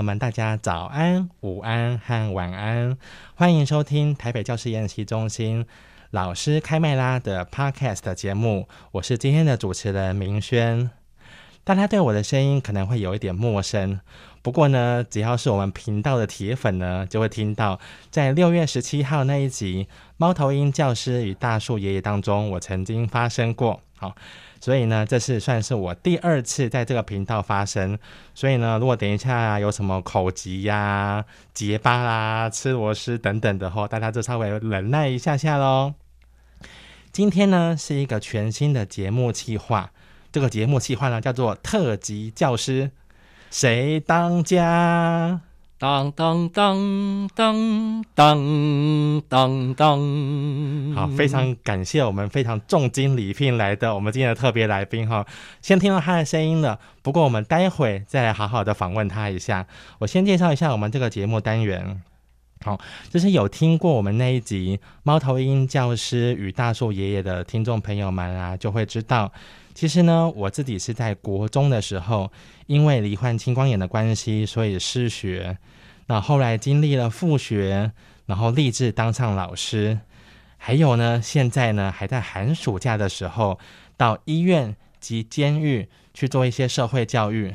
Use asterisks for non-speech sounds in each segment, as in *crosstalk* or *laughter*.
友们，大家早安、午安和晚安，欢迎收听台北教师研习中心老师开麦拉的 Podcast 节目。我是今天的主持人明轩。大家对我的声音可能会有一点陌生，不过呢，只要是我们频道的铁粉呢，就会听到在六月十七号那一集《猫头鹰教师与大树爷爷》当中，我曾经发声过。好。所以呢，这是算是我第二次在这个频道发声。所以呢，如果等一下有什么口疾呀、啊、结巴啦、吃螺丝等等的话，大家就稍微忍耐一下下喽。今天呢，是一个全新的节目计划，这个节目计划呢叫做特级教师，谁当家？当当当当当当当，好，非常感谢我们非常重金礼聘来的我们今天的特别来宾哈，先听到他的声音了。不过我们待会再来好好的访问他一下。我先介绍一下我们这个节目单元，好，就是有听过我们那一集《猫头鹰教师与大树爷爷》的听众朋友们啊，就会知道。其实呢，我自己是在国中的时候，因为罹患青光眼的关系，所以失学。那后来经历了复学，然后立志当上老师。还有呢，现在呢，还在寒暑假的时候到医院及监狱去做一些社会教育。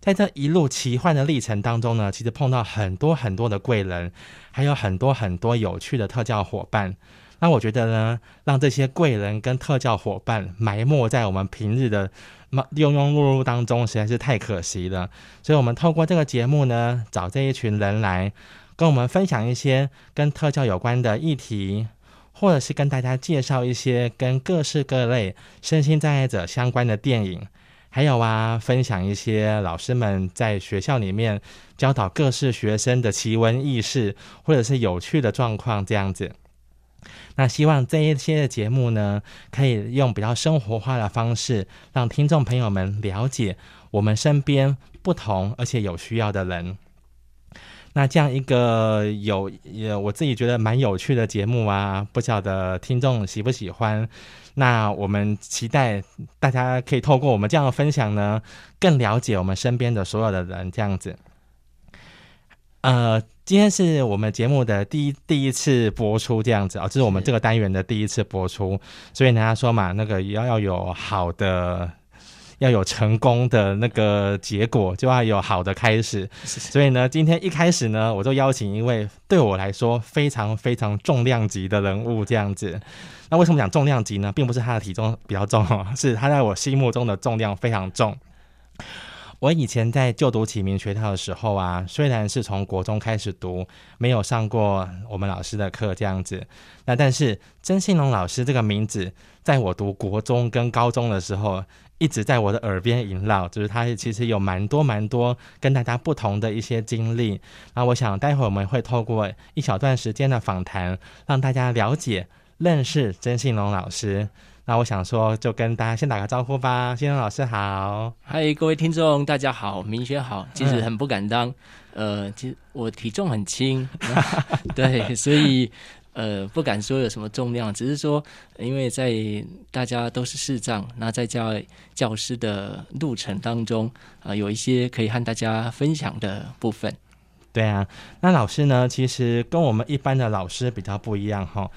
在这一路奇幻的历程当中呢，其实碰到很多很多的贵人，还有很多很多有趣的特教伙伴。那我觉得呢，让这些贵人跟特教伙伴埋没在我们平日的庸庸碌碌当中，实在是太可惜了。所以，我们透过这个节目呢，找这一群人来跟我们分享一些跟特教有关的议题，或者是跟大家介绍一些跟各式各类身心障碍者相关的电影，还有啊，分享一些老师们在学校里面教导各式学生的奇闻异事，或者是有趣的状况这样子。那希望这一些的节目呢，可以用比较生活化的方式，让听众朋友们了解我们身边不同而且有需要的人。那这样一个有我自己觉得蛮有趣的节目啊，不晓得听众喜不喜欢？那我们期待大家可以透过我们这样的分享呢，更了解我们身边的所有的人，这样子。呃，今天是我们节目的第一第一次播出，这样子啊，这是我们这个单元的第一次播出，所以人家说嘛，那个要要有好的，要有成功的那个结果，就要有好的开始。所以呢，今天一开始呢，我就邀请一位对我来说非常非常重量级的人物，这样子。那为什么讲重量级呢？并不是他的体重比较重，是他在我心目中的重量非常重。我以前在就读启明学校的时候啊，虽然是从国中开始读，没有上过我们老师的课这样子，那但是曾信龙老师这个名字，在我读国中跟高中的时候，一直在我的耳边萦绕，就是他其实有蛮多蛮多跟大家不同的一些经历。那我想待会我们会透过一小段时间的访谈，让大家了解、认识曾信龙老师。那我想说，就跟大家先打个招呼吧。先生老师好，嗨，各位听众大家好，明轩好。其实很不敢当，嗯、呃，其实我体重很轻，*laughs* 对，所以呃不敢说有什么重量，只是说因为在大家都是视障，那在教教师的路程当中啊、呃，有一些可以和大家分享的部分。对啊，那老师呢，其实跟我们一般的老师比较不一样哈。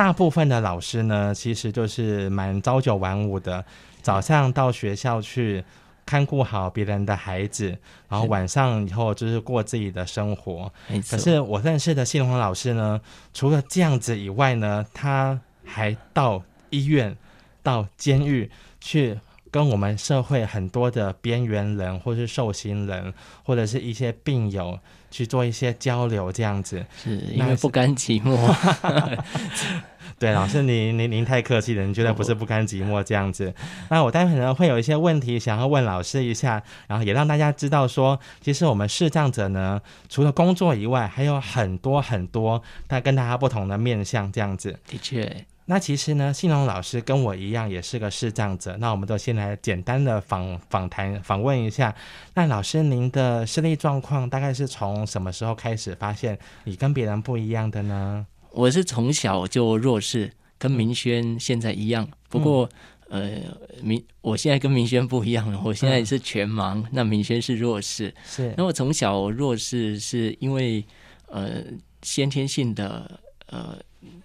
大部分的老师呢，其实就是蛮朝九晚五的，早上到学校去看顾好别人的孩子，然后晚上以后就是过自己的生活。可是我认识的信龙老师呢，除了这样子以外呢，他还到医院、到监狱去。跟我们社会很多的边缘人，或是受刑人，或者是一些病友去做一些交流，这样子，是因为不甘寂寞。*laughs* *laughs* *laughs* 对，老师您您 *laughs* 您太客气了，您绝对不是不甘寂寞这样子。*laughs* 那我待会呢会有一些问题想要问老师一下，然后也让大家知道说，其实我们视障者呢，除了工作以外，还有很多很多他跟大家不同的面向这样子。的确。那其实呢，信荣老师跟我一样也是个视障者。那我们都先来简单的访访谈访问一下。那老师，您的视力状况大概是从什么时候开始发现你跟别人不一样的呢？我是从小就弱视，跟明轩现在一样。不过，嗯、呃，明我现在跟明轩不一样了。我现在是全盲，嗯、那明轩是弱视。是。那我从小弱视是因为呃先天性的呃。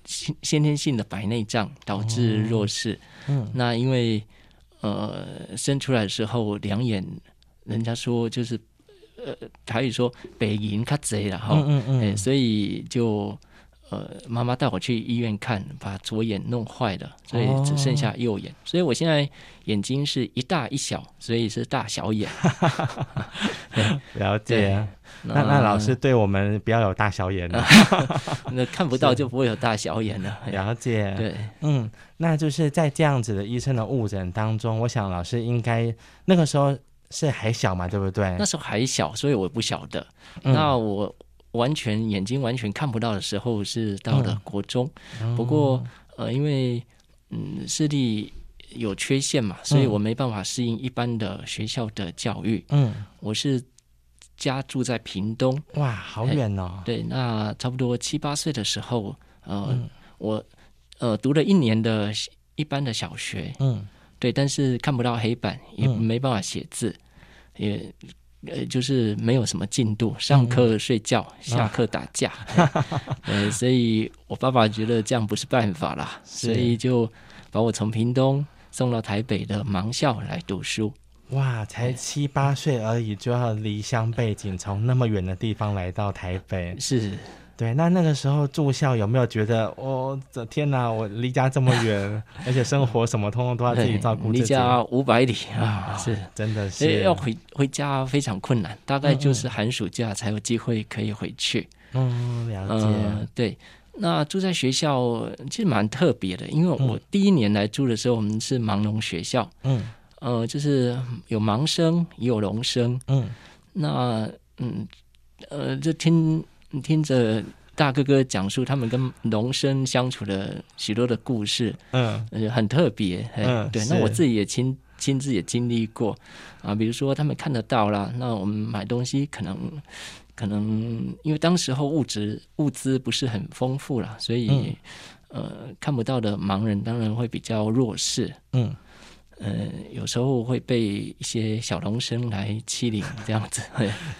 先先天性的白内障导致弱视，哦，嗯，那因为呃生出来的时候两眼，人家说就是呃台语说北银卡贼了哈，嗯嗯，嗯，所以就。呃，妈妈带我去医院看，把左眼弄坏了，所以只剩下右眼。哦、所以我现在眼睛是一大一小，所以是大小眼。*laughs* 了解。那那老师对我们不要有大小眼了，那看不到就不会有大小眼了。*laughs* 了解。对，嗯，那就是在这样子的医生的误诊当中，我想老师应该那个时候是还小嘛，对不对？那时候还小，所以我不晓得。嗯、那我。完全眼睛完全看不到的时候是到了国中，嗯、不过呃，因为嗯视力有缺陷嘛，所以我没办法适应一般的学校的教育。嗯，我是家住在屏东，哇，好远哦。对，那差不多七八岁的时候，呃，嗯、我呃读了一年的一般的小学，嗯，对，但是看不到黑板，也没办法写字，嗯、也。呃，就是没有什么进度，上课睡觉，嗯、下课打架，*laughs* 呃，所以我爸爸觉得这样不是办法啦，所以就把我从屏东送到台北的盲校来读书。哇，才七八岁而已，就要离乡背井，从那么远的地方来到台北，是。对，那那个时候住校有没有觉得，我的天哪，我离家这么远，*laughs* 而且生活什么通通都要自己照顾自己，离家五百里啊，是真的是要回回家非常困难，大概就是寒暑假才有机会可以回去。嗯，了解。呃、对，那住在学校其实蛮特别的，因为我第一年来住的时候，我们是盲聋学校，嗯，呃，就是有盲生也有聋生，嗯，那嗯呃，就听。听着大哥哥讲述他们跟农生相处的许多的故事，嗯，很特别，嗯，对。那我自己也亲亲自也经历过啊，比如说他们看得到啦，那我们买东西可能可能因为当时候物质物资不是很丰富啦，所以、嗯、呃看不到的盲人当然会比较弱势，嗯，呃有时候会被一些小聋生来欺凌这样子，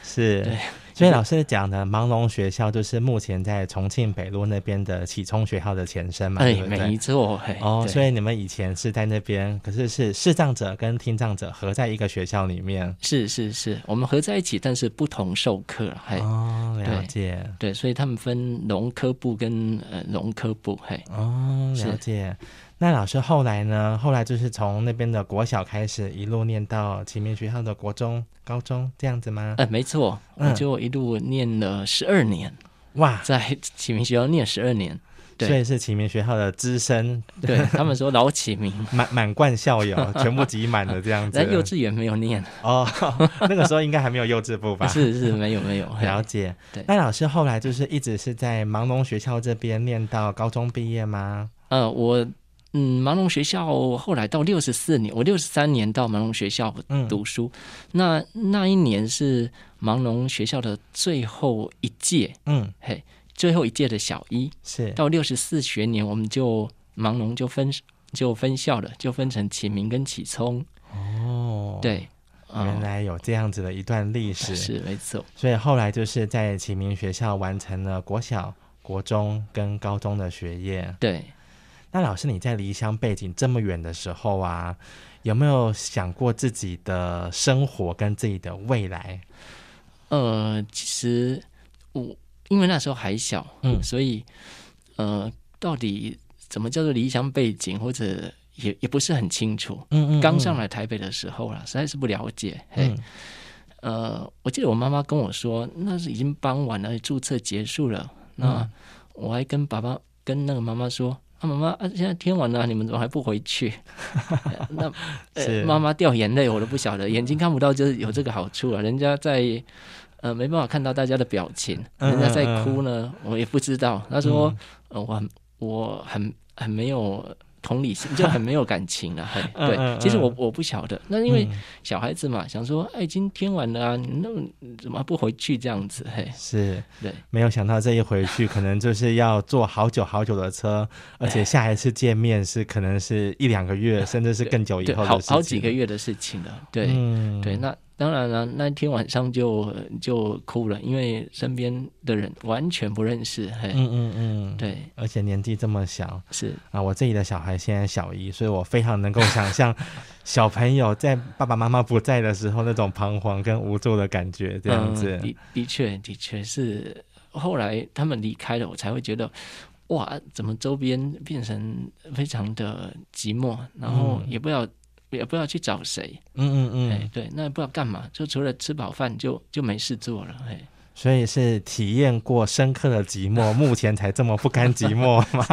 是，对。所以老师讲的盲聋学校，就是目前在重庆北路那边的启聪学校的前身嘛？哎，对？没错。哦，所以你们以前是在那边，可是是视障者跟听障者合在一个学校里面。是是是，我们合在一起，但是不同授课。嘿哦，了解对。对，所以他们分聋科部跟呃聋科部。嘿。哦，了解。那老师后来呢？后来就是从那边的国小开始，一路念到启明学校的国中、高中这样子吗？呃，没错，我就一路念了十二年。哇，在启明学校念十二年，对，所以是启明学校的资深。对他们说老启明，*laughs* 满满贯校友，*laughs* 全部挤满了这样子。在幼稚园没有念哦，*laughs* 那个时候应该还没有幼稚部吧？是是，没有没有了解。对，那老师后来就是一直是在盲聋学校这边念到高中毕业吗？呃，我。嗯，盲聋学校后来到六十四年，我六十三年到盲聋学校读书。嗯、那那一年是盲聋学校的最后一届，嗯，嘿，最后一届的小一。是到六十四学年，我们就盲聋就分就分校了，就分成启明跟启聪。哦，对，原来有这样子的一段历史，是没错。所以后来就是在启明学校完成了国小、国中跟高中的学业。对。那老师，你在离乡背景这么远的时候啊，有没有想过自己的生活跟自己的未来？呃，其实我因为那时候还小，嗯，所以呃，到底怎么叫做离乡背景，或者也也不是很清楚。嗯，嗯嗯。刚上来台北的时候啦，实在是不了解。嗯。呃，我记得我妈妈跟我说，那是已经傍晚了，注册结束了。那我还跟爸爸。跟那个妈妈说，啊，妈妈啊，现在天晚了，你们怎么还不回去？*laughs* 那呃妈妈掉眼泪，我都不晓得，眼睛看不到就是有这个好处啊。人家在呃没办法看到大家的表情，人家在哭呢，嗯、我也不知道。他说，嗯、呃，我很我很很没有。同理心就很没有感情了，*laughs* 嘿，对，其实我我不晓得，那因为小孩子嘛，想说，哎，今天晚了啊，那怎么不回去这样子？嘿，*laughs* 是，对，没有想到这一回去，可能就是要坐好久好久的车，而且下一次见面是可能是一两个月，甚至是更久以后的事情，好好几个月的事情了，对，对，那。当然了，那天晚上就就哭了，因为身边的人完全不认识。嘿，嗯嗯嗯，对，而且年纪这么小，是啊，我自己的小孩现在小一，所以我非常能够想象 *laughs* 小朋友在爸爸妈妈不在的时候那种彷徨跟无助的感觉，这样子。嗯、的的确的确是，后来他们离开了，我才会觉得，哇，怎么周边变成非常的寂寞，然后也不知道。也不知道去找谁，嗯嗯嗯，哎，对，那也不知道干嘛，就除了吃饱饭就就没事做了，哎，所以是体验过深刻的寂寞，*laughs* 目前才这么不甘寂寞吗？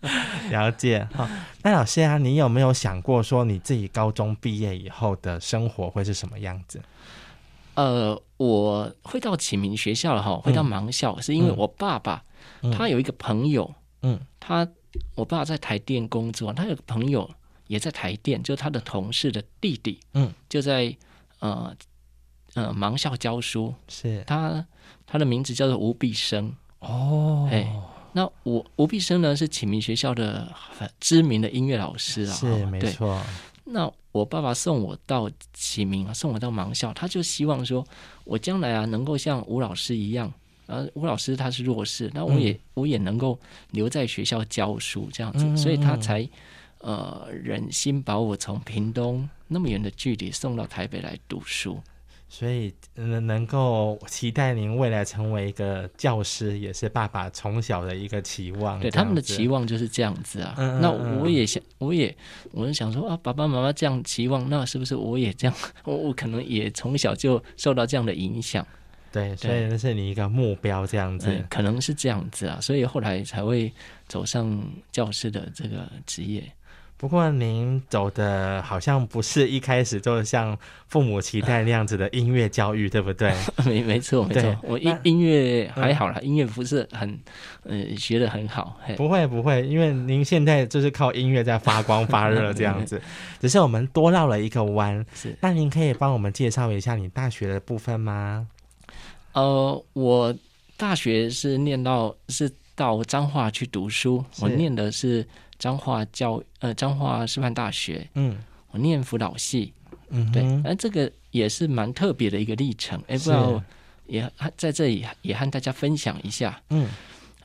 *laughs* 了解。好，那老师啊，你有没有想过说你自己高中毕业以后的生活会是什么样子？呃，我会到启明学校了哈，会到盲校，嗯、是因为我爸爸、嗯、他有一个朋友，嗯，他我爸爸在台电工作，他有个朋友。也在台电，就他的同事的弟弟，嗯，就在呃呃盲校教书，是。他他的名字叫做吴必生。哦，哎，那吴吴必生呢是启明学校的很知名的音乐老师啊，是没错。那我爸爸送我到启明，送我到盲校，他就希望说我将来啊能够像吴老师一样，呃，吴老师他是弱势，那我也、嗯、我也能够留在学校教书这样子，嗯、所以他才。呃，忍心把我从屏东那么远的距离送到台北来读书，所以能能够期待您未来成为一个教师，也是爸爸从小的一个期望。对，他们的期望就是这样子啊。嗯嗯嗯，那我也想，我也，我是想说啊，爸爸妈妈这样期望，那是不是我也这样？*laughs* 我我可能也从小就受到这样的影响。对，所以那是你一个目标，这样子，嗯，可能是这样子啊。所以后来才会走上教师的这个职业。不过您走的好像不是一开始就像父母期待那样子的音乐教育，对不对？*laughs* 没没错没错，我音音乐还好啦，音乐不是很呃学得很好。不会不会，因为您现在就是靠音乐在发光发热这样子，*laughs* 只是我们多绕了一个弯。是，那您可以帮我们介绍一下你大学的部分吗？呃，我大学是念到是到彰化去读书，我念的是。彰化教呃彰化师范大学，嗯，我念辅导系，嗯，对，那这个也是蛮特别的一个历程，哎，不知道也在这里也和大家分享一下，嗯，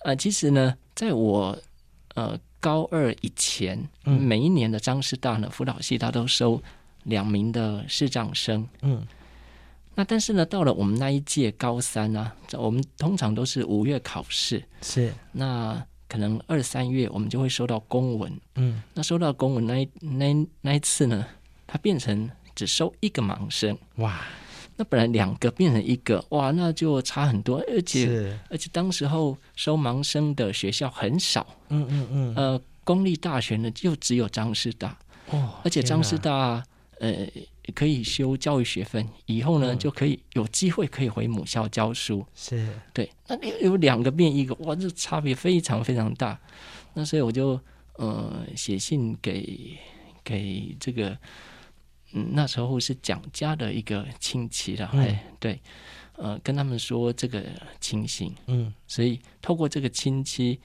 呃，其实呢，在我呃高二以前，嗯、每一年的彰师大呢辅导系他都收两名的视障生，嗯，那但是呢，到了我们那一届高三呢、啊，我们通常都是五月考试，是。那。可能二三月我们就会收到公文，嗯，那收到公文那一那那一次呢，它变成只收一个盲生，哇，那本来两个变成一个，哇，那就差很多，而且而且当时候收盲生的学校很少，嗯嗯嗯，呃，公立大学呢就只有张师大，哦，而且张师大，呃。可以修教育学分，以后呢、嗯、就可以有机会可以回母校教书。是对，那有两个变一个，哇，这差别非常非常大。那所以我就呃写信给给这个嗯那时候是蒋家的一个亲戚了，哎、嗯，对，呃跟他们说这个情形，嗯，所以透过这个亲戚，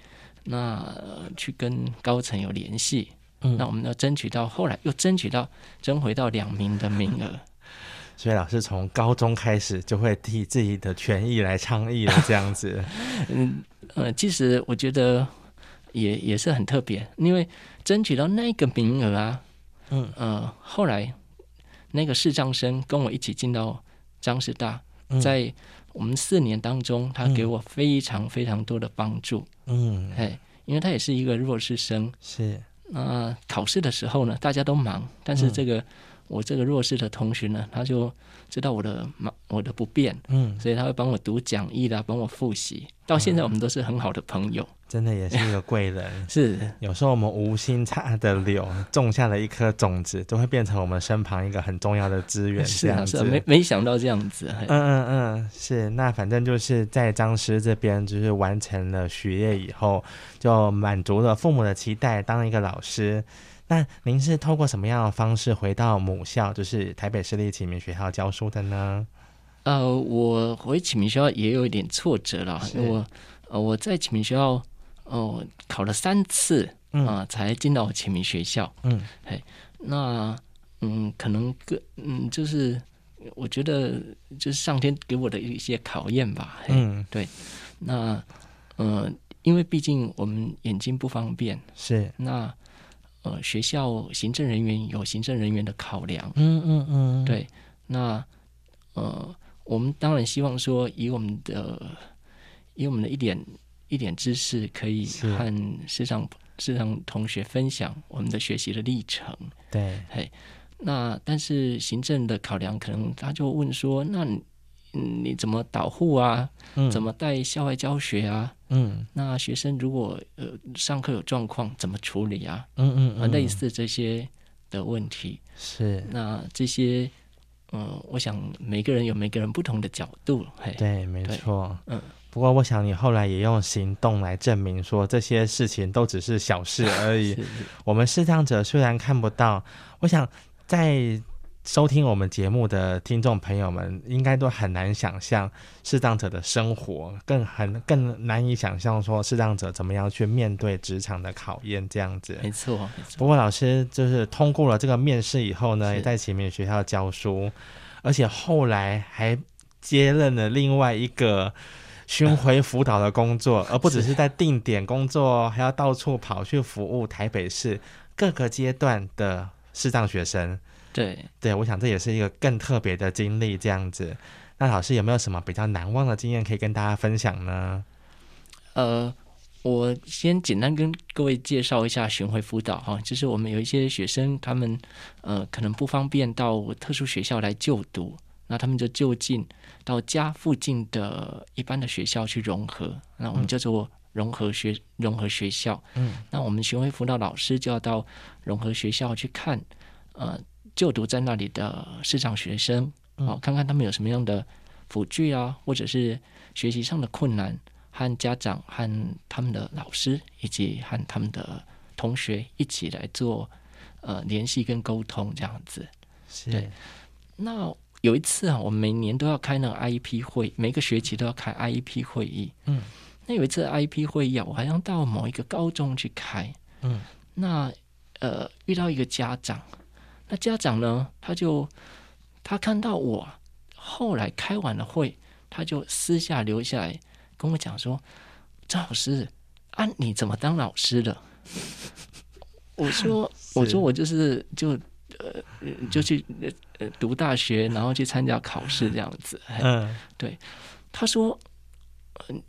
那、呃、去跟高层有联系。嗯、那我们要争取到，后来又争取到争回到两名的名额，*laughs* 所以老师从高中开始就会替自己的权益来倡议了，这样子。*laughs* 嗯呃，其实我觉得也也是很特别，因为争取到那个名额啊，嗯。呃，后来那个视障生跟我一起进到张师大，在我们四年当中，他给我非常非常多的帮助，嗯，哎，因为他也是一个弱势生，是。那、呃、考试的时候呢，大家都忙，但是这个、嗯、我这个弱势的同学呢，他就知道我的我的不便，嗯，所以他会帮我读讲义啦，帮我复习。到现在我们都是很好的朋友，嗯、真的也是一个贵人。*laughs* 是，有时候我们无心插的柳，*laughs* 种下了一颗种子，都会变成我们身旁一个很重要的资源。是这样子，是没没想到这样子。嗯嗯嗯，是。那反正就是在张师这边，就是完成了学业以后，就满足了父母的期待，当一个老师。那您是透过什么样的方式回到母校，就是台北市立启明学校教书的呢？呃，我回启明学校也有一点挫折了，我呃我在启明学校哦、呃、考了三次啊、嗯呃，才进到启明学校。嗯，嘿，那嗯，可能个嗯，就是我觉得就是上天给我的一些考验吧。嗯，对。那呃，因为毕竟我们眼睛不方便，是那。呃，学校行政人员有行政人员的考量，嗯嗯嗯，对。那呃，我们当然希望说，以我们的以我们的一点一点知识，可以和市场市场同学分享我们的学习的历程。对，嘿，那但是行政的考量，可能他就问说，那你。嗯，你怎么导护啊？嗯，怎么带校外教学啊？嗯，那学生如果呃上课有状况，怎么处理啊？嗯嗯，嗯，类似这些的问题是。那这些，嗯、呃，我想每个人有每个人不同的角度。嘿，对，没错。嗯，不过我想你后来也用行动来证明说这些事情都只是小事而已。*laughs* 是是我们视障者虽然看不到，我想在。收听我们节目的听众朋友们，应该都很难想象视障者的生活，更很更难以想象说视障者怎么样去面对职场的考验这样子。没错，没错。不过老师就是通过了这个面试以后呢，也在启明学校教书，而且后来还接任了另外一个巡回辅导的工作，而不只是在定点工作，还要到处跑去服务台北市各个阶段的视障学生。对对，我想这也是一个更特别的经历，这样子。那老师有没有什么比较难忘的经验可以跟大家分享呢？呃，我先简单跟各位介绍一下巡回辅导哈，就是我们有一些学生，他们呃可能不方便到特殊学校来就读，那他们就就近到家附近的一般的学校去融合，那我们叫做融合学融合学校。嗯，那我们巡回辅导老师就要到融合学校去看，呃。就读在那里的市场学生，好、哦、看看他们有什么样的辅具啊，或者是学习上的困难，和家长、和他们的老师以及和他们的同学一起来做呃联系跟沟通，这样子。是。对。那有一次啊，我们每年都要开那个 IEP 会，每个学期都要开 IEP 会议。嗯。那有一次 IEP 会议啊，我好像到某一个高中去开。嗯。那呃，遇到一个家长。那家长呢？他就他看到我后来开完了会，他就私下留下来跟我讲说：“张老师，啊，你怎么当老师的？” *laughs* 我说：“我说我就是就呃就去呃读大学，然后去参加考试这样子。”嗯，对。他说：“嗯，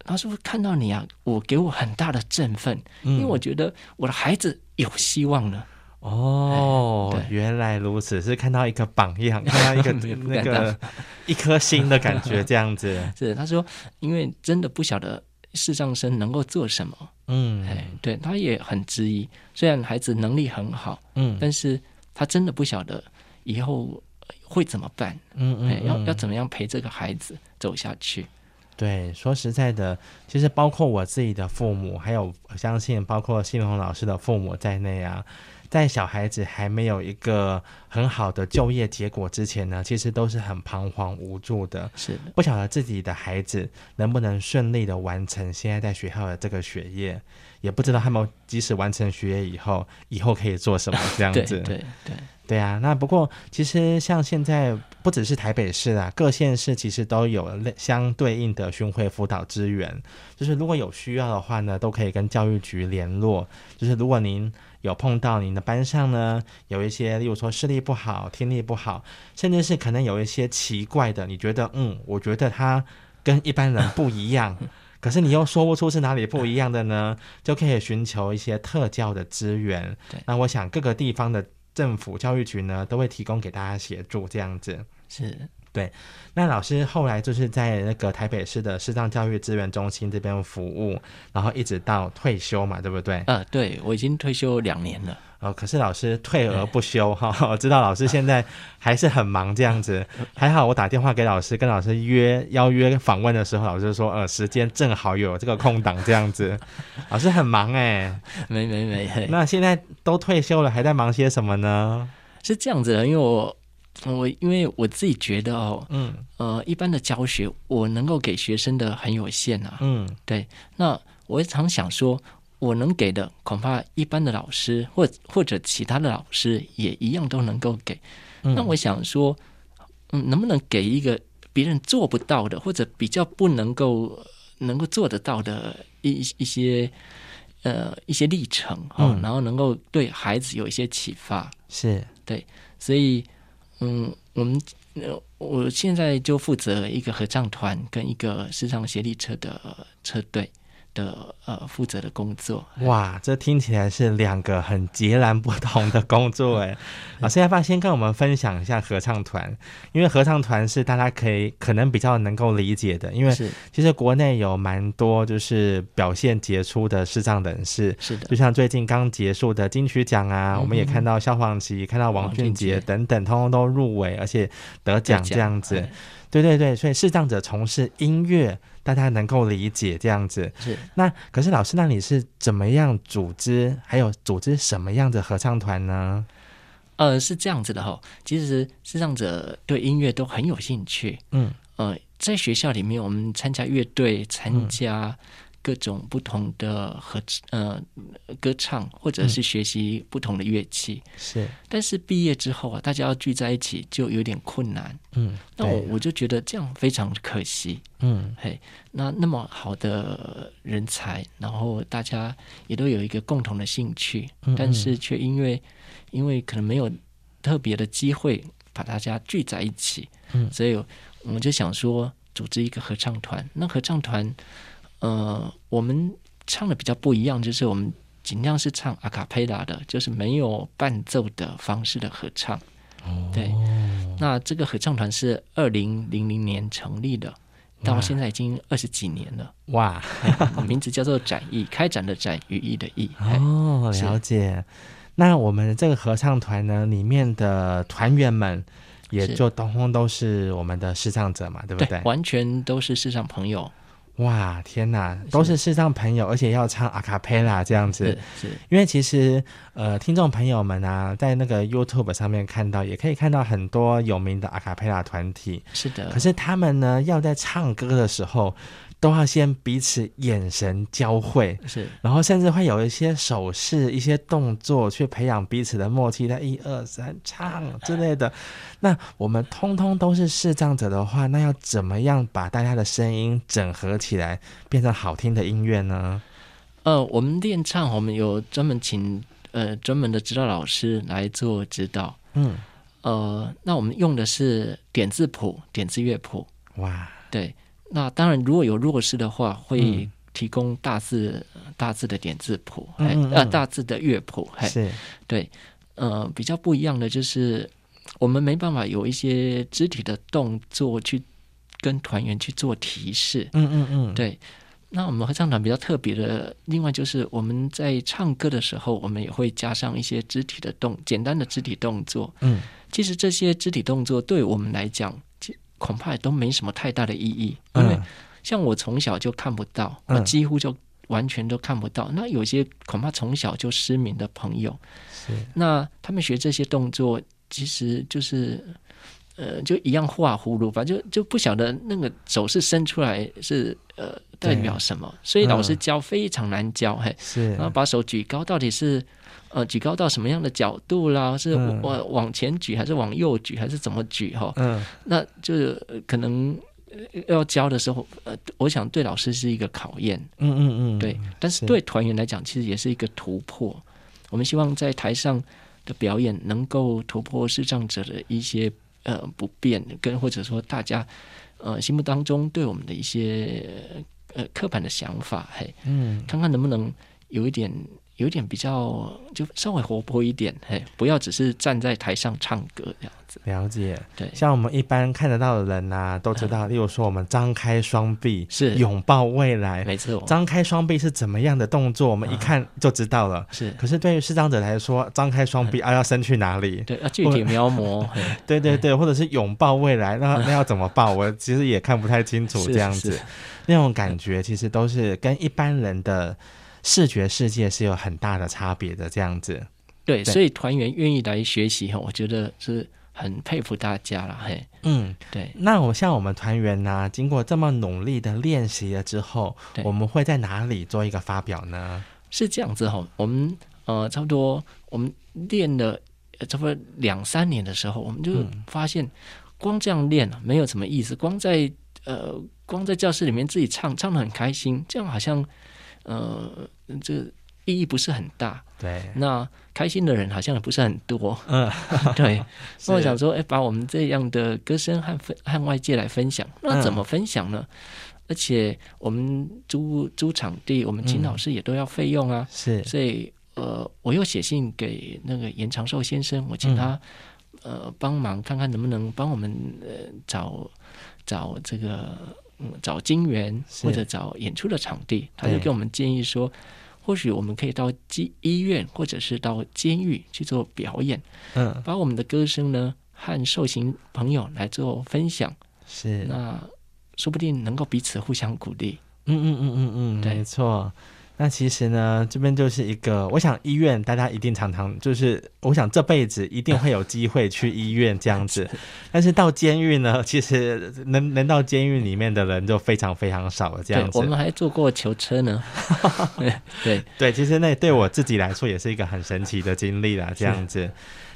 他说看到你啊，我给我很大的振奋，因为我觉得我的孩子有希望了。”哦，原来如此，是看到一个榜样，*laughs* 看到一个那个 *laughs* 一颗心的感觉，这样子。*laughs* 是他说，因为真的不晓得视障生能够做什么，嗯，哎，对，他也很质疑。虽然孩子能力很好，嗯，但是他真的不晓得以后会怎么办，嗯嗯，嗯，要要怎么样陪这个孩子走下去。对，说实在的，其实包括我自己的父母，还有我相信包括信宏老师的父母在内啊。在小孩子还没有一个很好的就业结果之前呢，其实都是很彷徨无助的，是的，不晓得自己的孩子能不能顺利的完成现在在学校的这个学业，也不知道他们即使完成学业以后，以后可以做什么这样 *laughs* 子。对对对对啊，那不过其实像现在不只是台北市啊，各县市其实都有相对应的巡回辅导资源，就是如果有需要的话呢，都可以跟教育局联络。就是如果您有碰到你的班上呢，有一些，例如说视力不好、听力不好，甚至是可能有一些奇怪的，你觉得，嗯，我觉得他跟一般人不一样，*laughs* 可是你又说不出是哪里不一样的呢，就可以寻求一些特教的资源。对，那我想各个地方的政府教育局呢，都会提供给大家协助，这样子。是。对，那老师后来就是在那个台北市的视障教育资源中心这边服务，然后一直到退休嘛，对不对？呃，对，我已经退休两年了。哦，可是老师退而不休哈，*laughs* 我知道老师现在还是很忙这样子。*laughs* 还好我打电话给老师，跟老师约邀约访问的时候，老师说呃时间正好有这个空档这样子。老师很忙哎，*laughs* 没没没。那现在都退休了，还在忙些什么呢？是这样子的，因为我。我因为我自己觉得哦，嗯，呃，一般的教学我能够给学生的很有限啊，嗯，对。那我也常想说，我能给的恐怕一般的老师或或者其他的老师也一样都能够给。嗯，那我想说，嗯，能不能给一个别人做不到的，或者比较不能够能够做得到的一一些呃一些历程哦，然后能够对孩子有一些启发，是对，所以。嗯，我们，我现在就负责一个合唱团跟一个时尚协力车的车队。的呃，负责的工作。哇，这听起来是两个很截然不同的工作 *laughs* 哎。老师要不要先跟我们分享一下合唱团？因为合唱团是大家可以可能比较能够理解的，因为其实国内有蛮多就是表现杰出的视障人士，是的，就像最近刚结束的金曲奖啊，嗯、我们也看到萧煌奇、看到王俊杰等等，通通都入围而且得奖这样子。对对对，所以视障者从事音乐。大家能够理解这样子是。那可是老师，那你是怎么样组织，还有组织什么样的合唱团呢？呃，是这样子的哈，其实视障者对音乐都很有兴趣。嗯，呃，在学校里面，我们参加乐队，参加。嗯各种不同的合呃歌唱，或者是学习不同的乐器，嗯、是。但是毕业之后啊，大家要聚在一起就有点困难。嗯，那我我就觉得这样非常可惜。嗯，嘿，那那么好的人才，然后大家也都有一个共同的兴趣，嗯嗯，但是却因为因为可能没有特别的机会把大家聚在一起，嗯，所以我们就想说组织一个合唱团。那合唱团。呃，我们唱的比较不一样，就是我们尽量是唱阿卡贝拉的，就是没有伴奏的方式的合唱。哦，对，那这个合唱团是二零零零年成立的，到现在已经二十几年了。哇，*laughs* 名字叫做展翼，开展的展，羽翼的翼。哦，了解。那我们这个合唱团呢，里面的团员们也就通通都是我们的视障者嘛，对不对？对，完全都是视障朋友。哇，天哪，都是视障朋友，而且要唱阿卡贝拉这样子，是，因为其实呃，听众朋友们啊，在那个 YouTube 上面看到，也可以看到很多有名的阿卡贝拉团体，是的。可是他们呢，要在唱歌的时候。都要先彼此眼神交汇，是，然后甚至会有一些手势、一些动作去培养彼此的默契。在一二三唱之类的，那我们通通都是视障者的话，那要怎么样把大家的声音整合起来，变成好听的音乐呢？呃，我们练唱，我们有专门请呃专门的指导老师来做指导。嗯，呃，那我们用的是点字谱、点字乐谱。哇，对。那当然，如果有弱视的话，会提供大字、嗯、大字的点字谱，哎、嗯嗯，呃，大字的乐谱，是，对，呃，比较不一样的就是，我们没办法有一些肢体的动作去跟团员去做提示，嗯嗯嗯，对。那我们合唱团比较特别的，另外就是我们在唱歌的时候，我们也会加上一些肢体的动，简单的肢体动作，嗯，其实这些肢体动作对我们来讲。恐怕也都没什么太大的意义，因为像我从小就看不到，我几乎就完全都看不到。那有些恐怕从小就失明的朋友，那他们学这些动作，其实就是呃，就一样画葫芦，反正就就不晓得那个手是伸出来是呃代表什么，所以老师教非常难教，嘿，是，然后把手举高到底是。呃，举高到什么样的角度啦？是往往前举，还是往右举，还是怎么举？哈，嗯，那就是可能要教的时候，呃，我想对老师是一个考验，嗯嗯嗯，对。但是对团员来讲，其实也是一个突破。我们希望在台上的表演能够突破视障者的一些呃不便，跟或者说大家呃心目当中对我们的一些呃刻板的想法，嘿，嗯，看看能不能有一点。有点比较，就稍微活泼一点，嘿，不要只是站在台上唱歌这样子。了解，对，像我们一般看得到的人呐、啊，都知道，例如说我们张开双臂是拥抱未来，没错，张开双臂是怎么样的动作，我们一看就知道了。是，可是对于视障者来说，张开双臂啊，要伸去哪里？对，要具体描摹。*laughs* 对对对，或者是拥抱未来，那那要怎么抱？我其实也看不太清楚这样子，那种感觉其实都是跟一般人的。视觉世界是有很大的差别的，这样子。对，对所以团员愿意来学习哈，我觉得是很佩服大家了。嘿，嗯，对。那我像我们团员呢、啊，经过这么努力的练习了之后，我们会在哪里做一个发表呢？是这样子哈，我们呃，差不多我们练了差不多两三年的时候，我们就发现，光这样练没有什么意思，光在呃，光在教室里面自己唱，唱的很开心，这样好像。呃，这意义不是很大。对，那开心的人好像也不是很多。嗯，*laughs* 对。*laughs* 那我想说，哎，把我们这样的歌声和分和外界来分享，那怎么分享呢？嗯、而且我们租租场地，我们请老师也都要费用啊。是，所以呃，我又写信给那个严长寿先生，我请他、嗯、呃帮忙看看能不能帮我们呃找找这个。找金源或者找演出的场地，他就给我们建议说，或许我们可以到医医院或者是到监狱去做表演，嗯，把我们的歌声呢和受刑朋友来做分享，是，那说不定能够彼此互相鼓励，嗯嗯嗯嗯嗯，没错。那其实呢，这边就是一个，我想医院大家一定常常就是，我想这辈子一定会有机会去医院这样子，*laughs* 但是到监狱呢，其实能能到监狱里面的人就非常非常少了这样子。我们还坐过囚车呢，*laughs* 对对对，其实那对我自己来说也是一个很神奇的经历啦，这样子。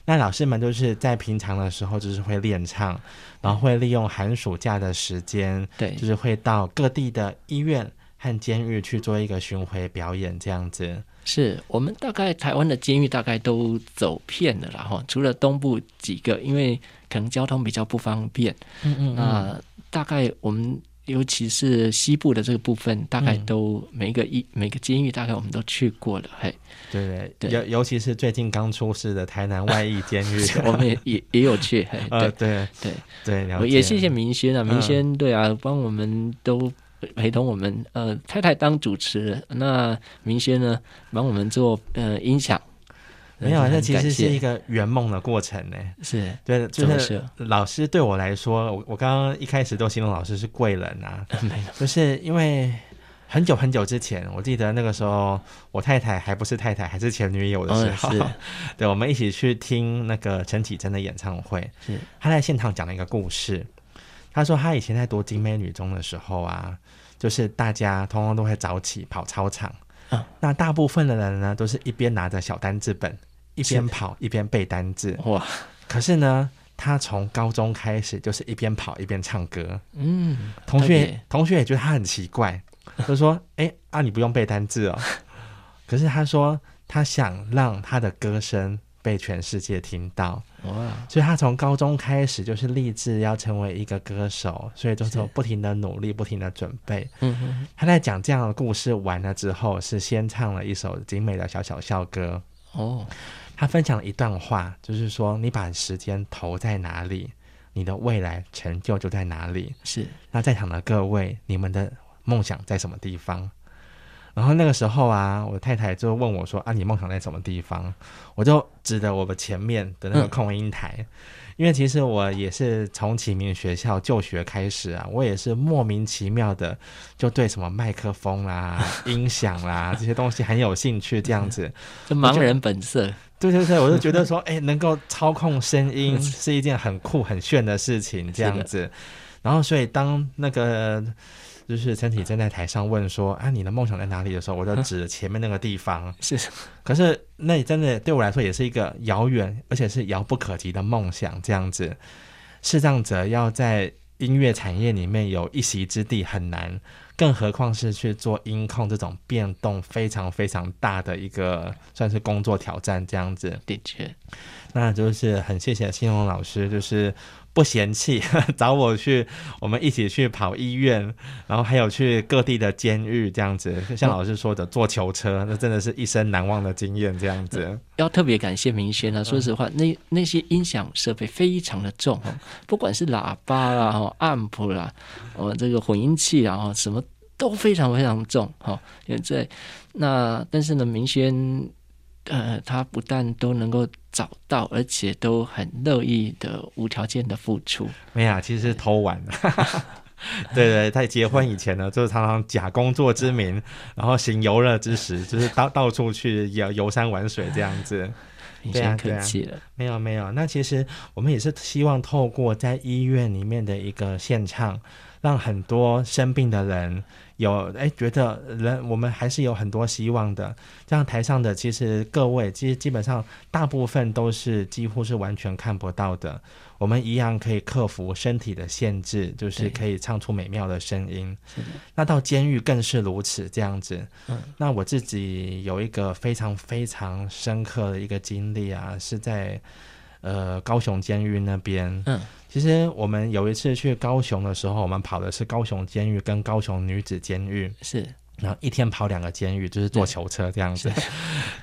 那老师们就是在平常的时候就是会练唱，然后会利用寒暑假的时间，对，就是会到各地的医院。和监狱去做一个巡回表演，这样子。是我们大概台湾的监狱大概都走遍了，然后除了东部几个，因为可能交通比较不方便。嗯嗯，嗯。那大概我们尤其是西部的这个部分，大概都每一个一每个监狱大概我们都去过了。嘿，对对对，尤尤其是最近刚出事的台南外役监狱，*laughs* 我们也也也有去。嘿，对、*laughs* 呃、对对对，对也谢谢明轩啊，明轩对啊，帮我们都。陪同我们，呃，太太当主持，那明轩呢，帮我们做呃音响。没有，那其实是一个圆梦的过程呢。是对，就是老师对我来说，我我刚刚一开始都形容老师是贵人啊，*laughs* 就是因为很久很久之前，我记得那个时候我太太还不是太太，还是前女友的时候，哦、*laughs* 对，我们一起去听那个陈绮贞的演唱会，是。他在现场讲了一个故事。他说他以前在读景美女中的时候啊，就是大家通通都会早起跑操场，嗯，那大部分的人呢，都是一边拿着小单字本，一边跑一边背单字。哇！可是呢，他从高中开始就是一边跑一边唱歌。嗯，同学同学也觉得他很奇怪，就说：“哎啊，你不用背单字哦。”可是他说他想让他的歌声。被全世界听到，哇！所以他从高中开始就是立志要成为一个歌手，所以就是不停的努力，不停的准备。嗯哼，他在讲这样的故事完了之后，是先唱了一首精美的小小校歌。哦，他分享了一段话，就是说：你把时间投在哪里，你的未来成就就在哪里。是。那在场的各位，你们的梦想在什么地方？然后那个时候啊，我太太就问我说：“啊，你梦想在什么地方？”我就指着我的前面的那个控音台，嗯、*laughs* 因为其实我也是从启明学校就学开始啊，我也是莫名其妙的就对什么麦克风啦、啊、音响啦、啊、这些东西很有兴趣，这样子，*laughs* 就盲人本色。对对对，我就觉得说，哎，能够操控声音 *laughs* 是一件很酷很炫的事情，这样子。然后，所以当那个。就是身体站在台上问说：“啊，你的梦想在哪里？”的时候，我就指前面那个地方。*laughs* 是，可是那真的对我来说也是一个遥远而且是遥不可及的梦想。这样子，视障者要在音乐产业里面有一席之地很难，更何况是去做音控这种变动非常非常大的一个算是工作挑战。这样子，的确，那就是很谢谢新荣老师，就是。不嫌弃，*laughs* 找我去，我们一起去跑医院，然后还有去各地的监狱这样子。像老师说的，坐囚车，那真的是一生难忘的经验。这样子，*laughs* 要特别感谢明轩啊！说实话，那那些音响设备非常的重，不管是喇叭啦、哈、amp 啦、哦这个混音器啊、哈什么都非常非常重哈。现在那但是呢，明轩。呃，他不但都能够找到，而且都很乐意的无条件的付出。没呀，其实是偷玩的。对 *laughs* 对，在结婚以前呢，就是常常假工作之名，然后行游乐之实，就是到到处去游游山玩水这样子。对啊，客气了。没有没有，那其实我们也是希望透过在医院里面的一个现场，让很多生病的人。有哎，觉得人我们还是有很多希望的。这样台上的其实各位，其实基本上大部分都是几乎是完全看不到的。我们一样可以克服身体的限制，就是可以唱出美妙的声音。那到监狱更是如此，这样子。嗯。那我自己有一个非常非常深刻的一个经历啊，是在呃高雄监狱那边。嗯。其实我们有一次去高雄的时候，我们跑的是高雄监狱跟高雄女子监狱，是，然后一天跑两个监狱，就是坐囚车这样子。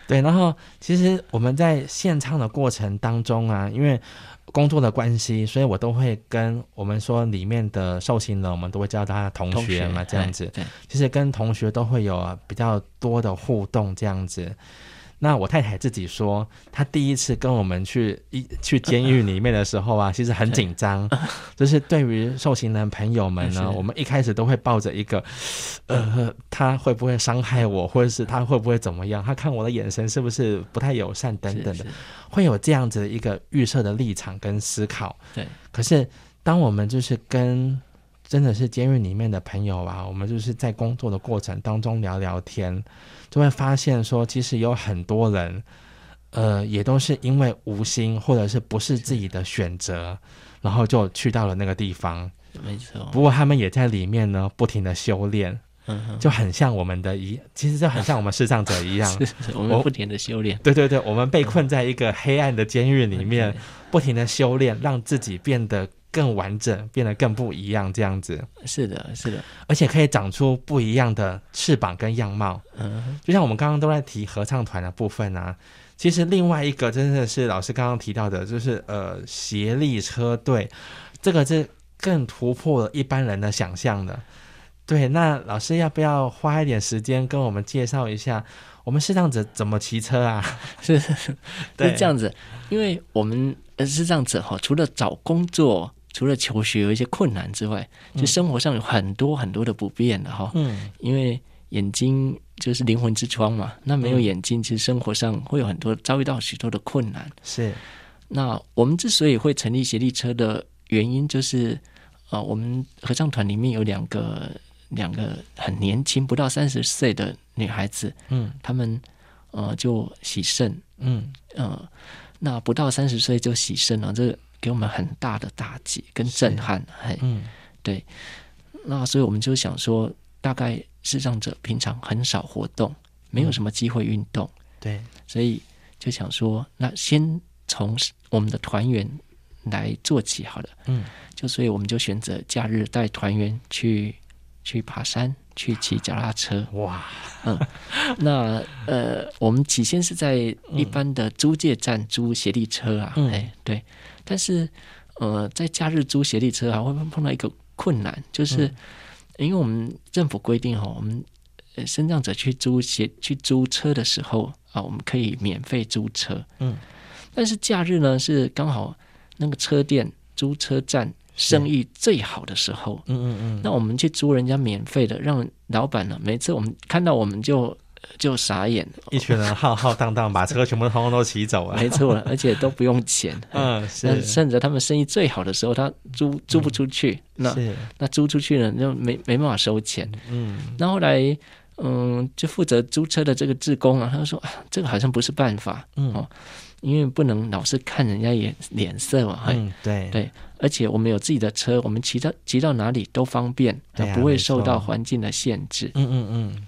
对，然后其实我们在献唱的过程当中啊，因为工作的关系，所以我都会跟我们说里面的受刑人，我们都会叫他同学嘛，这样子。对，其实跟同学都会有比较多的互动这样子。那我太太自己说，她第一次跟我们去一去监狱里面的时候啊，*laughs* 其实很紧张。就是对于受刑人朋友们呢，我们一开始都会抱着一个，呃，他会不会伤害我，或者是他会不会怎么样？他看我的眼神是不是不太友善等等的，会有这样子的一个预设的立场跟思考。对。可是当我们就是跟真的是监狱里面的朋友啊，我们就是在工作的过程当中聊聊天。就会发现说，其实有很多人，呃，也都是因为无心或者是不是自己的选择，然后就去到了那个地方。没错。不过他们也在里面呢，不停的修炼，嗯，就很像我们的一，其实就很像我们视障者一样，*laughs* 是是我们不停的修炼。对对对，我们被困在一个黑暗的监狱里面，不停的修炼，让自己变得。更完整，变得更不一样，这样子。是的，是的，而且可以长出不一样的翅膀跟样貌。嗯，就像我们刚刚都在提合唱团的部分啊，其实另外一个真的是老师刚刚提到的，就是呃协力车队，这个是更突破了一般人的想象的。对，那老师要不要花一点时间跟我们介绍一下，我们是这样子怎么骑车啊？*laughs* 是是这样子，因为我们是这样子哈，除了找工作。除了求学有一些困难之外，就生活上有很多很多的不便的哈。嗯，因为眼睛就是灵魂之窗嘛，那没有眼睛，其实生活上会有很多遭遇到许多的困难。是，那我们之所以会成立协力车的原因，就是啊，我们合唱团里面有两个两个很年轻，不到三十岁的女孩子，嗯，她们呃就洗肾，嗯呃，那不到三十岁就洗肾了，这个。给我们很大的打击跟震撼，嘿，嗯，对，那所以我们就想说，大概视障者平常很少活动，没有什么机会运动，对，所以就想说，那先从我们的团员来做起好了，嗯，就所以我们就选择假日带团员去去爬山，去骑脚踏车，哇，嗯，那呃，我们起先是在一般的租借站租协力车啊，哎、嗯，对。但是，呃，在假日租协力车还，会碰到一个困难，就是因为我们政府规定哈，我们身障者去租协去租车的时候啊，我们可以免费租车。嗯，但是假日呢是刚好那个车店租车站生意最好的时候。嗯嗯嗯，那我们去租人家免费的，让老板呢，每次我们看到我们就。就傻眼，一群人浩浩荡荡把车全部通通都骑走了，没错，*laughs* 而且都不用钱。嗯，是，甚至他们生意最好的时候，他租租不出去，嗯、那那租出去呢，就没没办法收钱。嗯，那后来，嗯，就负责租车的这个志工啊，他说啊，这个好像不是办法，嗯，哦，因为不能老是看人家眼脸色嘛。嗯，对对，而且我们有自己的车，我们骑到骑到哪里都方便，啊、不会受到环境的限制。嗯嗯嗯。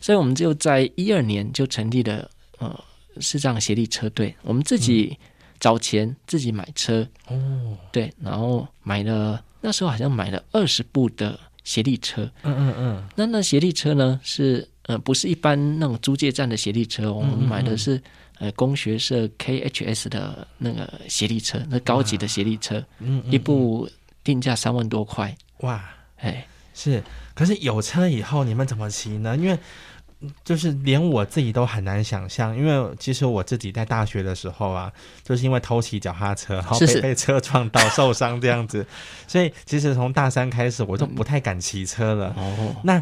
所以，我们就在一二年就成立了呃视障协力车队。我们自己找钱自己买车。哦，对，然后买了那时候好像买了二十部的协力车，嗯嗯嗯，那那协力车呢是呃不是一般那种租借站的协力车，我们买的是呃工学社 KHS 的那个协力车，那高级的协力车，嗯，一部定价三万多块，哇，哎，是，可是有车以后你们怎么骑呢？因为就是连我自己都很难想象，因为其实我自己在大学的时候啊，就是因为偷骑脚踏车，然后被被车撞到受伤这样子，*laughs* 所以其实从大三开始我就不太敢骑车了。哦，那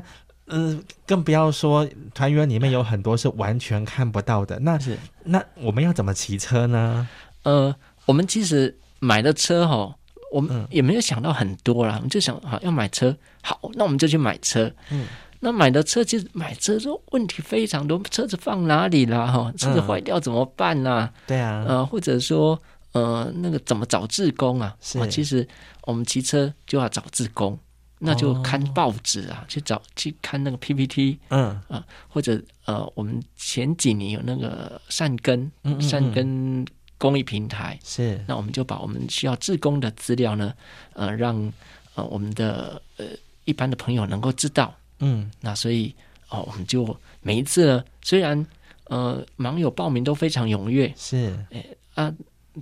嗯、呃，更不要说团员里面有很多是完全看不到的。那是那我们要怎么骑车呢？呃，我们其实买的车哈，我们嗯也没有想到很多啦，我们就想好要买车，好，那我们就去买车。嗯。那买的车其实买车之后问题非常多，车子放哪里啦？哈，车子坏掉怎么办呢、啊？对啊，呃，或者说呃，那个怎么找志工啊？是啊，其实我们骑车就要找志工，那就看报纸啊，去找去看那个 PPT，嗯啊、呃，或者呃，我们前几年有那个善根嗯嗯嗯善根公益平台，是，那我们就把我们需要志工的资料呢，呃，让呃我们的呃一般的朋友能够知道。嗯，那所以哦，我们就每一次呢，虽然呃网友报名都非常踊跃，是，哎啊，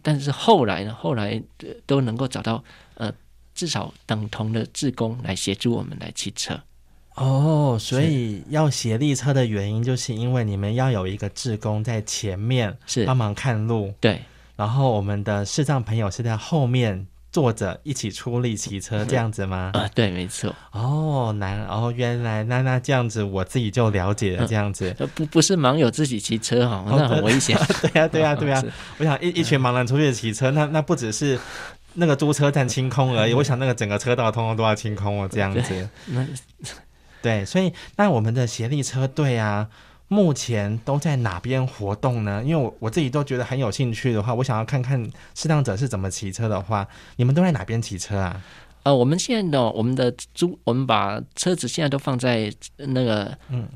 但是后来呢，后来都能够找到呃至少等同的志工来协助我们来骑车。哦，所以要协力车的原因，就是因为你们要有一个志工在前面是帮忙看路，对，然后我们的视障朋友是在后面坐着一起出力骑车，这样子吗？啊、呃，对，没错。哦，难哦，原来那那这样子，我自己就了解了，这样子。呃、不不是盲友自己骑车哈，那很危险。*laughs* 对呀、啊，对呀、啊，对呀、啊。*laughs* 我想一一群盲人出去骑车，那那不只是那个租车站清空而已，我想那个整个车道通通都要清空哦，这样子。那对，所以那我们的协力车队啊，目前都在哪边活动呢？因为我我自己都觉得很有兴趣的话，我想要看看适当者是怎么骑车的话，你们都在哪边骑车啊？呃，我们现在呢，我们的租，我们把车子现在都放在那个嗯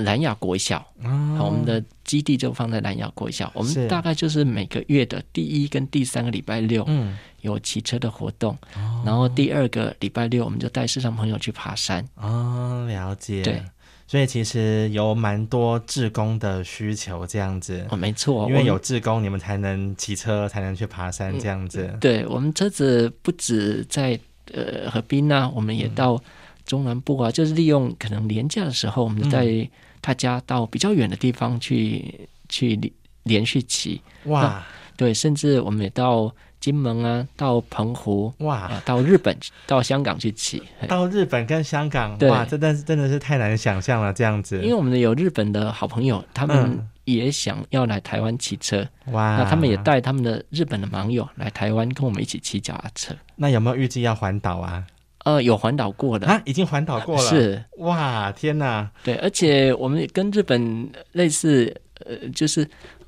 兰雅国小，哦，我们的基地就放在兰雅国小。我们大概就是每个月的第一跟第三个礼拜六，嗯。有骑车的活动，哦、然后第二个礼拜六我们就带市场朋友去爬山。哦，了解。对，所以其实有蛮多志工的需求这样子。哦，没错，因为有志工，你们才能骑车，才能去爬山这样子。嗯、对，我们车子不止在呃河滨啊，我们也到中南部啊，嗯、就是利用可能连假的时候，我们就带大家到比较远的地方去、嗯、去连连续骑。哇，对，甚至我们也到。金门啊，到澎湖哇、啊，到日本、到香港去骑，到日本跟香港哇，真的是真的是太难想象了这样子。因为我们有日本的好朋友，他们也想要来台湾骑车哇、嗯，那他们也带他们的日本的盲友来台湾跟我们一起骑脚踏车。那有没有预计要环岛啊？呃，有环岛过的啊，已经环岛过了。是哇，天哪！对，而且我们跟日本类似，呃，就是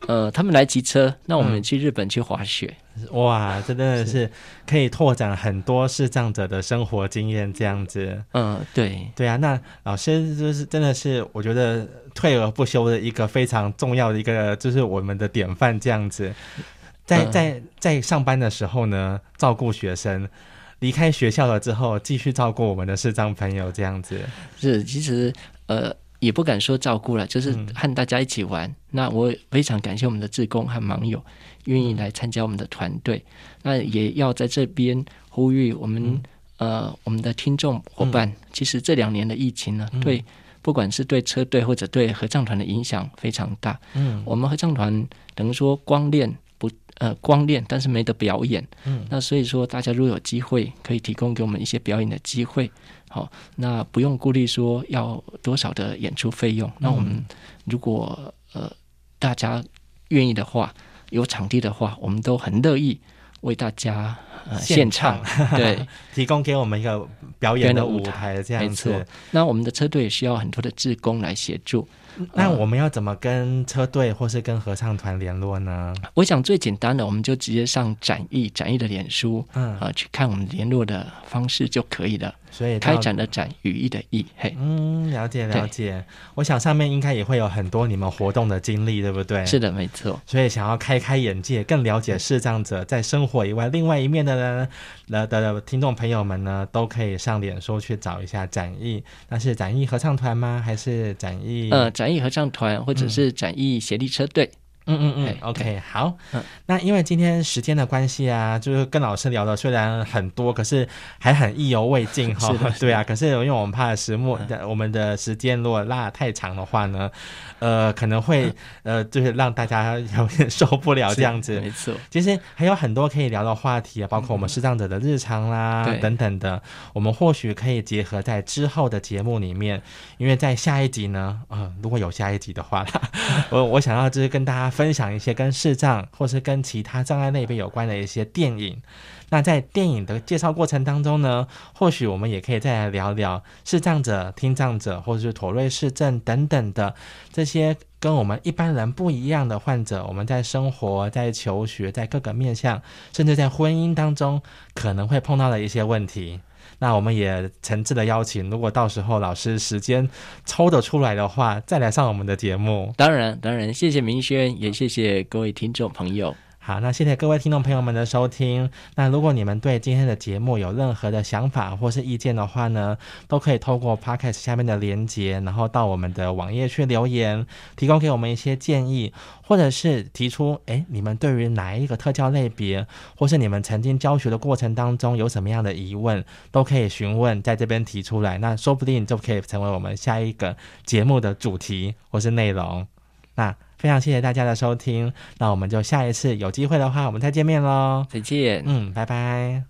呃，他们来骑车，那我们去日本去滑雪。嗯、哇，这真的是可以拓展很多视障者的生活经验，这样子。嗯，对，对啊。那老师就是真的是，我觉得退而不休的一个非常重要的一个，就是我们的典范，这样子。在在在上班的时候呢，照顾学生。离开学校了之后，继续照顾我们的视障朋友，这样子是。其实呃，也不敢说照顾了，就是和大家一起玩。嗯、那我非常感谢我们的志工和盲友愿意来参加我们的团队。那也要在这边呼吁我们、嗯、呃我们的听众伙伴、嗯。其实这两年的疫情呢，嗯、对不管是对车队或者对合唱团的影响非常大。嗯，我们合唱团等于说光练。呃，光练，但是没得表演。嗯，那所以说，大家如果有机会，可以提供给我们一些表演的机会。好、哦，那不用顾虑说要多少的演出费用。嗯、那我们如果呃大家愿意的话，有场地的话，我们都很乐意为大家呃献唱。对，*laughs* 提供给我们一个表演的舞台，这样子。没错。那我们的车队也需要很多的志工来协助。那我们要怎么跟车队或是跟合唱团联络呢？我想最简单的，我们就直接上展艺展艺的脸书，嗯啊、呃，去看我们联络的方式就可以了。所以开展的展，羽翼的翼，嘿，嗯，了解了解。我想上面应该也会有很多你们活动的经历，对不对？是的，没错。所以想要开开眼界，更了解视障者在生活以外另外一面的人，的的听众朋友们呢，都可以上脸书去找一下展翼。那是展翼合唱团吗？还是展翼？呃，展翼合唱团，或者是展翼协力车队。嗯嗯嗯嗯，OK，好。嗯，那因为今天时间的关系啊，就是跟老师聊的虽然很多，可是还很意犹未尽哈。对啊。可是因为我们怕时末，我们的时间如果拉得太长的话呢，呃，可能会呃，就是让大家有点受不了这样子。没错。其实还有很多可以聊的话题啊，包括我们视障者的日常啦，等等的，我们或许可以结合在之后的节目里面，因为在下一集呢，呃，如果有下一集的话，我我想要就是跟大家。分享一些跟视障或是跟其他障碍类别有关的一些电影。那在电影的介绍过程当中呢，或许我们也可以再来聊聊视障者、听障者，或者是妥瑞氏症等等的这些跟我们一般人不一样的患者。我们在生活、在求学、在各个面向，甚至在婚姻当中，可能会碰到的一些问题。那我们也诚挚的邀请，如果到时候老师时间抽得出来的话，再来上我们的节目。当然，当然，谢谢明轩，也谢谢各位听众朋友。好，那谢谢各位听众朋友们的收听。那如果你们对今天的节目有任何的想法或是意见的话呢，都可以透过 Podcast 下面的连接，然后到我们的网页去留言，提供给我们一些建议，或者是提出，诶，你们对于哪一个特教类别，或是你们曾经教学的过程当中有什么样的疑问，都可以询问，在这边提出来，那说不定就可以成为我们下一个节目的主题或是内容。那。非常谢谢大家的收听，那我们就下一次有机会的话，我们再见面喽，再见，嗯，拜拜。